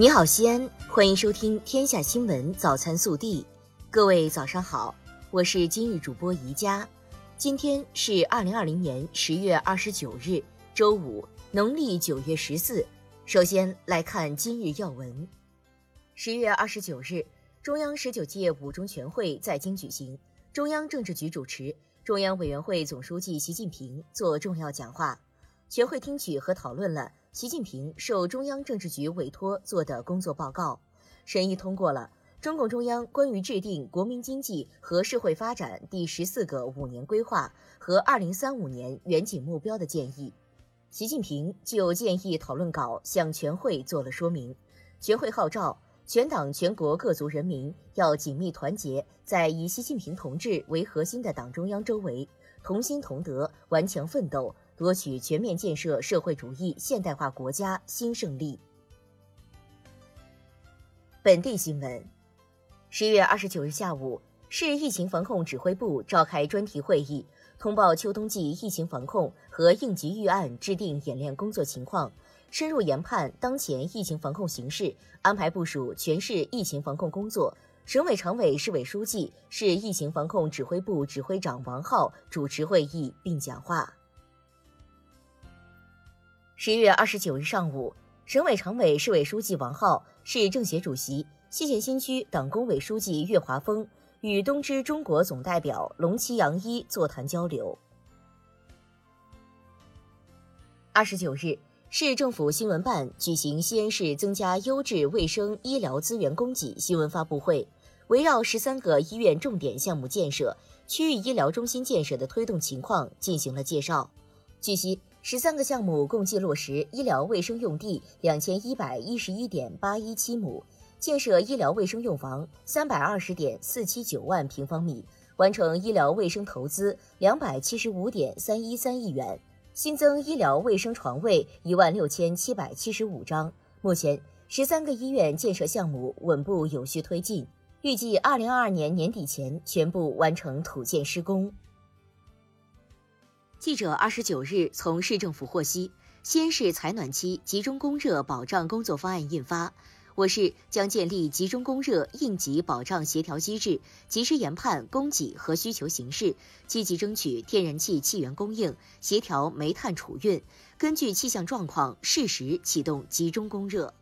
你好，西安，欢迎收听《天下新闻早餐速递》。各位早上好，我是今日主播宜佳。今天是二零二零年十月二十九日，周五，农历九月十四。首先来看今日要闻。十月二十九日，中央十九届五中全会在京举行，中央政治局主持，中央委员会总书记习近平作重要讲话。全会听取和讨论了习近平受中央政治局委托做的工作报告，审议通过了中共中央关于制定国民经济和社会发展第十四个五年规划和二零三五年远景目标的建议。习近平就建议讨论稿向全会做了说明。全会号召全党全国各族人民要紧密团结在以习近平同志为核心的党中央周围，同心同德，顽强奋斗。夺取全面建设社会主义现代化国家新胜利。本地新闻：十月二十九日下午，市疫情防控指挥部召开专题会议，通报秋冬季疫情防控和应急预案制定演练工作情况，深入研判当前疫情防控形势，安排部署全市疫情防控工作。省委常委、市委书记、市疫情防控指挥部指挥长王浩主持会议并讲话。十一月二十九日上午，省委常委、市委书记王浩，市政协主席、西咸新区党工委书记岳华峰与东芝中国总代表龙崎洋一座谈交流。二十九日，市政府新闻办举行西安市增加优质卫生医疗资源供给新闻发布会，围绕十三个医院重点项目建设、区域医疗中心建设的推动情况进行了介绍。据悉。十三个项目共计落实医疗卫生用地两千一百一十一点八一七亩，建设医疗卫生用房三百二十点四七九万平方米，完成医疗卫生投资两百七十五点三一三亿元，新增医疗卫生床位一万六千七百七十五张。目前，十三个医院建设项目稳步有序推进，预计二零二二年年底前全部完成土建施工。记者二十九日从市政府获悉，西安市采暖期集中供热保障工作方案印发。我市将建立集中供热应急保障协调机制，及时研判供给和需求形势，积极争取天然气气源供应，协调煤炭储运，根据气象状况适时启动集中供热。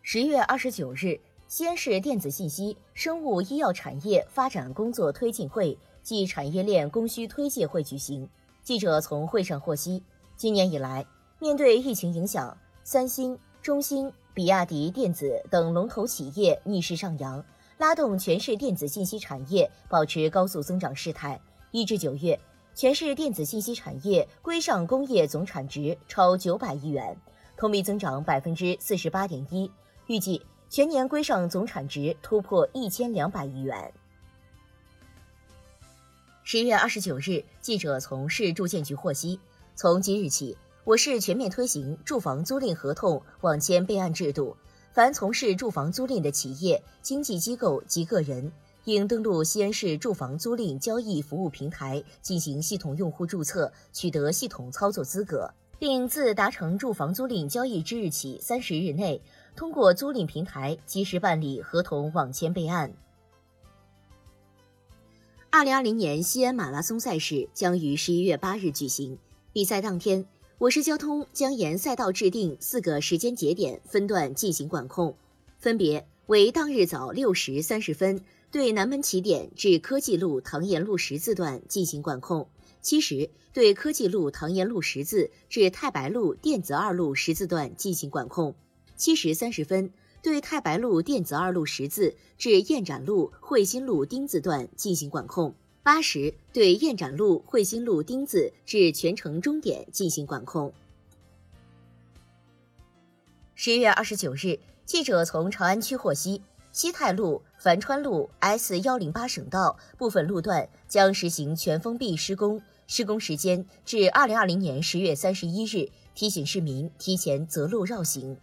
十月二十九日，西安市电子信息、生物医药产业发展工作推进会。暨产业链供需推介会举行。记者从会上获悉，今年以来，面对疫情影响，三星、中兴、比亚迪电子等龙头企业逆势上扬，拉动全市电子信息产业保持高速增长势态。一至九月，全市电子信息产业规上工业总产值超九百亿元，同比增长百分之四十八点一。预计全年规上总产值突破一千两百亿元。十月二十九日，记者从市住建局获悉，从即日起，我市全面推行住房租赁合同网签备案制度。凡从事住房租赁的企业、经纪机构及个人，应登录西安市住房租赁交易服务平台进行系统用户注册，取得系统操作资格，并自达成住房租赁交易之日起三十日内，通过租赁平台及时办理合同网签备案。二零二零年西安马拉松赛事将于十一月八日举行。比赛当天，我市交通将沿赛道制定四个时间节点分段进行管控，分别为当日早六时三十分对南门起点至科技路唐延路十字段进行管控，七时对科技路唐延路十字至太白路电子二路十字段进行管控，七时三十分。对太白路电子二路十字至燕展路汇新路丁字段进行管控，八时对燕展路汇新路丁字至全程终点进行管控。十一月二十九日，记者从长安区获悉，西太路、樊川路 S 幺零八省道部分路段将实行全封闭施工，施工时间至二零二零年十月三十一日，提醒市民提前择路绕行。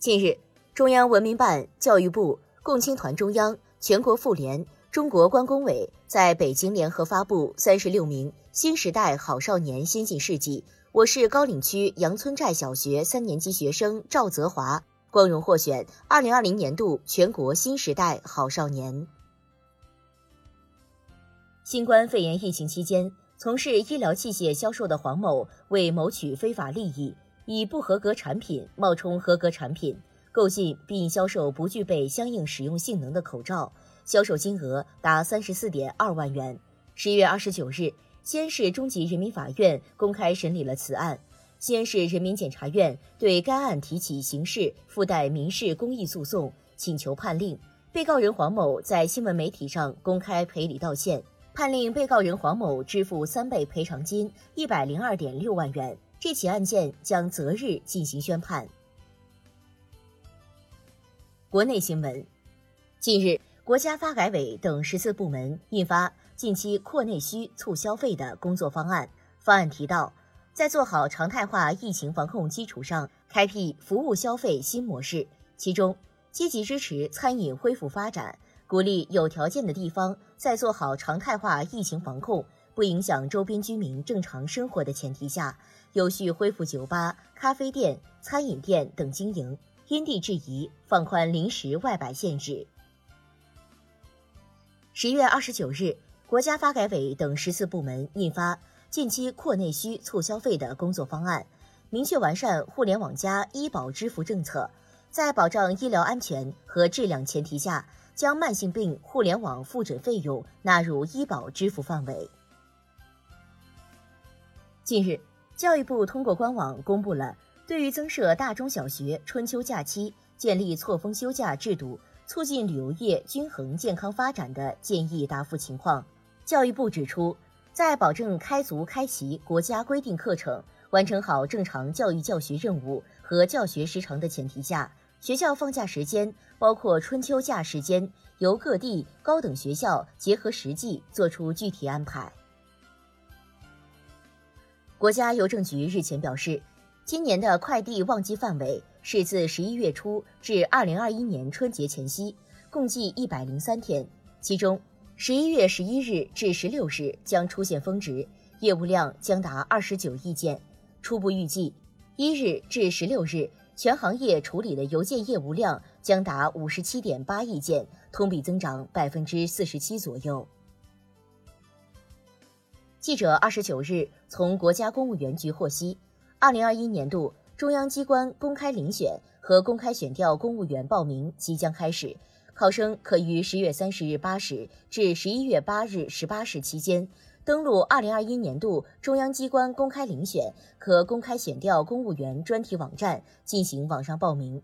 近日，中央文明办、教育部、共青团中央、全国妇联、中国关工委在北京联合发布三十六名新时代好少年先进事迹我市高岭区杨村寨小学三年级学生赵泽华光荣获选二零二零年度全国新时代好少年。新冠肺炎疫情期间，从事医疗器械销售的黄某为谋取非法利益，以不合格产品冒充合格产品，购进并销售不具备相应使用性能的口罩，销售金额达三十四点二万元。十一月二十九日。西安市中级人民法院公开审理了此案。西安市人民检察院对该案提起刑事附带民事公益诉讼，请求判令被告人黄某在新闻媒体上公开赔礼道歉，判令被告人黄某支付三倍赔偿金一百零二点六万元。这起案件将择日进行宣判。国内新闻，近日，国家发改委等十四部门印发。近期扩内需促消费的工作方案，方案提到，在做好常态化疫情防控基础上，开辟服务消费新模式。其中，积极支持餐饮恢复发展，鼓励有条件的地方在做好常态化疫情防控、不影响周边居民正常生活的前提下，有序恢复酒吧、咖啡店、餐饮店等经营，因地制宜放宽临时外摆限制。十月二十九日。国家发改委等十四部门印发近期扩内需促消费的工作方案，明确完善“互联网加”医保支付政策，在保障医疗安全和质量前提下，将慢性病互联网复诊费用纳入医保支付范围。近日，教育部通过官网公布了对于增设大中小学春秋假期、建立错峰休假制度、促进旅游业均衡健康发展的建议答复情况。教育部指出，在保证开足开齐国家规定课程、完成好正常教育教学任务和教学时长的前提下，学校放假时间，包括春秋假时间，由各地高等学校结合实际作出具体安排。国家邮政局日前表示，今年的快递旺季范围是自十一月初至二零二一年春节前夕，共计一百零三天，其中。十一月十一日至十六日将出现峰值，业务量将达二十九亿件。初步预计，一日至十六日全行业处理的邮件业务量将达五十七点八亿件，同比增长百分之四十七左右。记者二十九日从国家公务员局获悉，二零二一年度中央机关公开遴选和公开选调公务员报名即将开始。考生可于十月三十日八时至十一月八日十八时期间，登录二零二一年度中央机关公开遴选和公开选调公务员专题网站进行网上报名。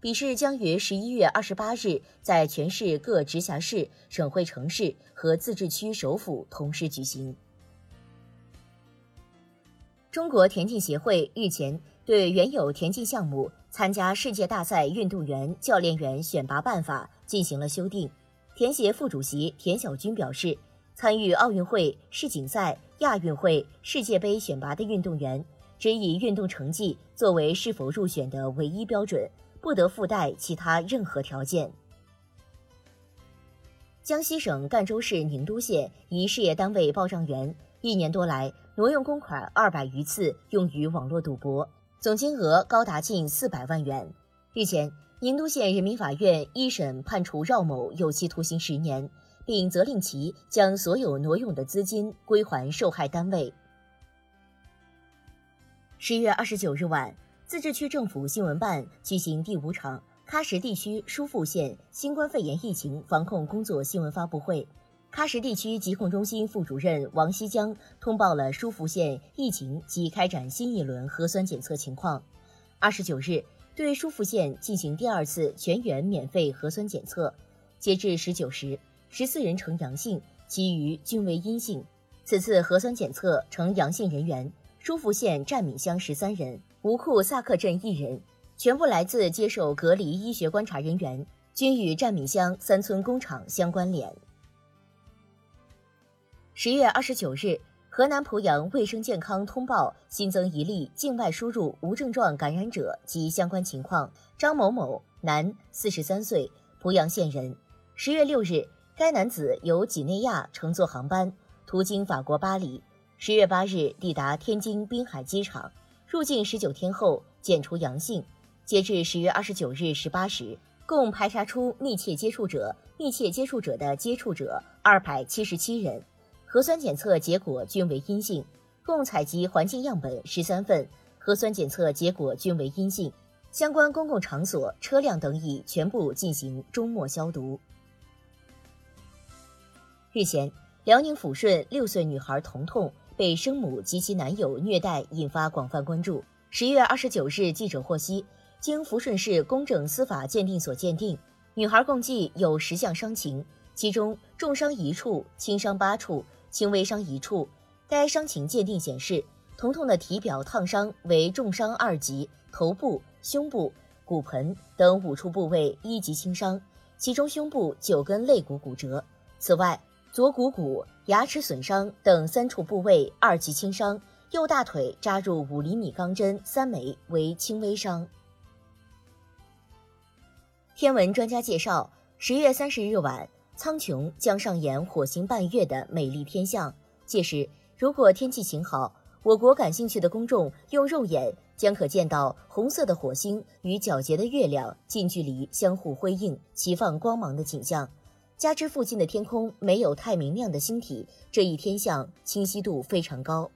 笔试将于十一月二十八日在全市各直辖市、省会城市和自治区首府同时举行。中国田径协会日前对原有田径项目参加世界大赛运动员、教练员选拔办法。进行了修订。田协副主席田小军表示，参与奥运会、世锦赛、亚运会、世界杯选拔的运动员，只以运动成绩作为是否入选的唯一标准，不得附带其他任何条件。江西省赣州市宁都县一事业单位报账员，一年多来挪用公款二百余次，用于网络赌博，总金额高达近四百万元。日前。宁都县人民法院一审判处饶某有期徒刑十年，并责令其将所有挪用的资金归还受害单位。十月二十九日晚，自治区政府新闻办举行第五场喀什地区疏附县新冠肺炎疫情防控工作新闻发布会。喀什地区疾控中心副主任王西江通报了疏附县疫情及开展新一轮核酸检测情况。二十九日。对疏附县进行第二次全员免费核酸检测，截至十九时，十四人呈阳性，其余均为阴性。此次核酸检测呈阳性人员，疏附县占敏乡十三人，吴库萨克镇一人，全部来自接受隔离医学观察人员，均与占敏乡三村工厂相关联。十月二十九日。河南濮阳卫生健康通报新增一例境外输入无症状感染者及相关情况：张某某，男，四十三岁，濮阳县人。十月六日，该男子由几内亚乘坐航班途经法国巴黎，十月八日抵达天津滨海机场，入境十九天后检出阳性。截至十月二十九日十八时，共排查出密切接触者、密切接触者的接触者二百七十七人，核酸检测结果均为阴性。共采集环境样本十三份，核酸检测结果均为阴性。相关公共场所、车辆等已全部进行终末消毒。日前，辽宁抚顺六岁女孩彤彤被生母及其男友虐待，引发广泛关注。十月二十九日，记者获悉，经抚顺市公正司法鉴定所鉴定，女孩共计有十项伤情，其中重伤一处，轻伤八处，轻微伤一处。该伤情鉴定显示，彤彤的体表烫伤为重伤二级，头部、胸部、骨盆等五处部位一级轻伤，其中胸部九根肋骨骨折。此外，左股骨、牙齿损伤等三处部位二级轻伤，右大腿扎入五厘米钢针三枚为轻微伤。天文专家介绍，十月三十日晚，苍穹将上演火星伴月的美丽天象，届时。如果天气晴好，我国感兴趣的公众用肉眼将可见到红色的火星与皎洁的月亮近距离相互辉映、齐放光芒的景象。加之附近的天空没有太明亮的星体，这一天象清晰度非常高。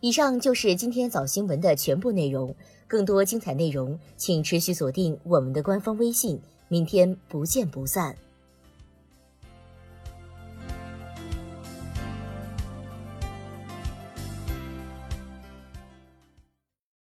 以上就是今天早新闻的全部内容，更多精彩内容请持续锁定我们的官方微信。明天不见不散。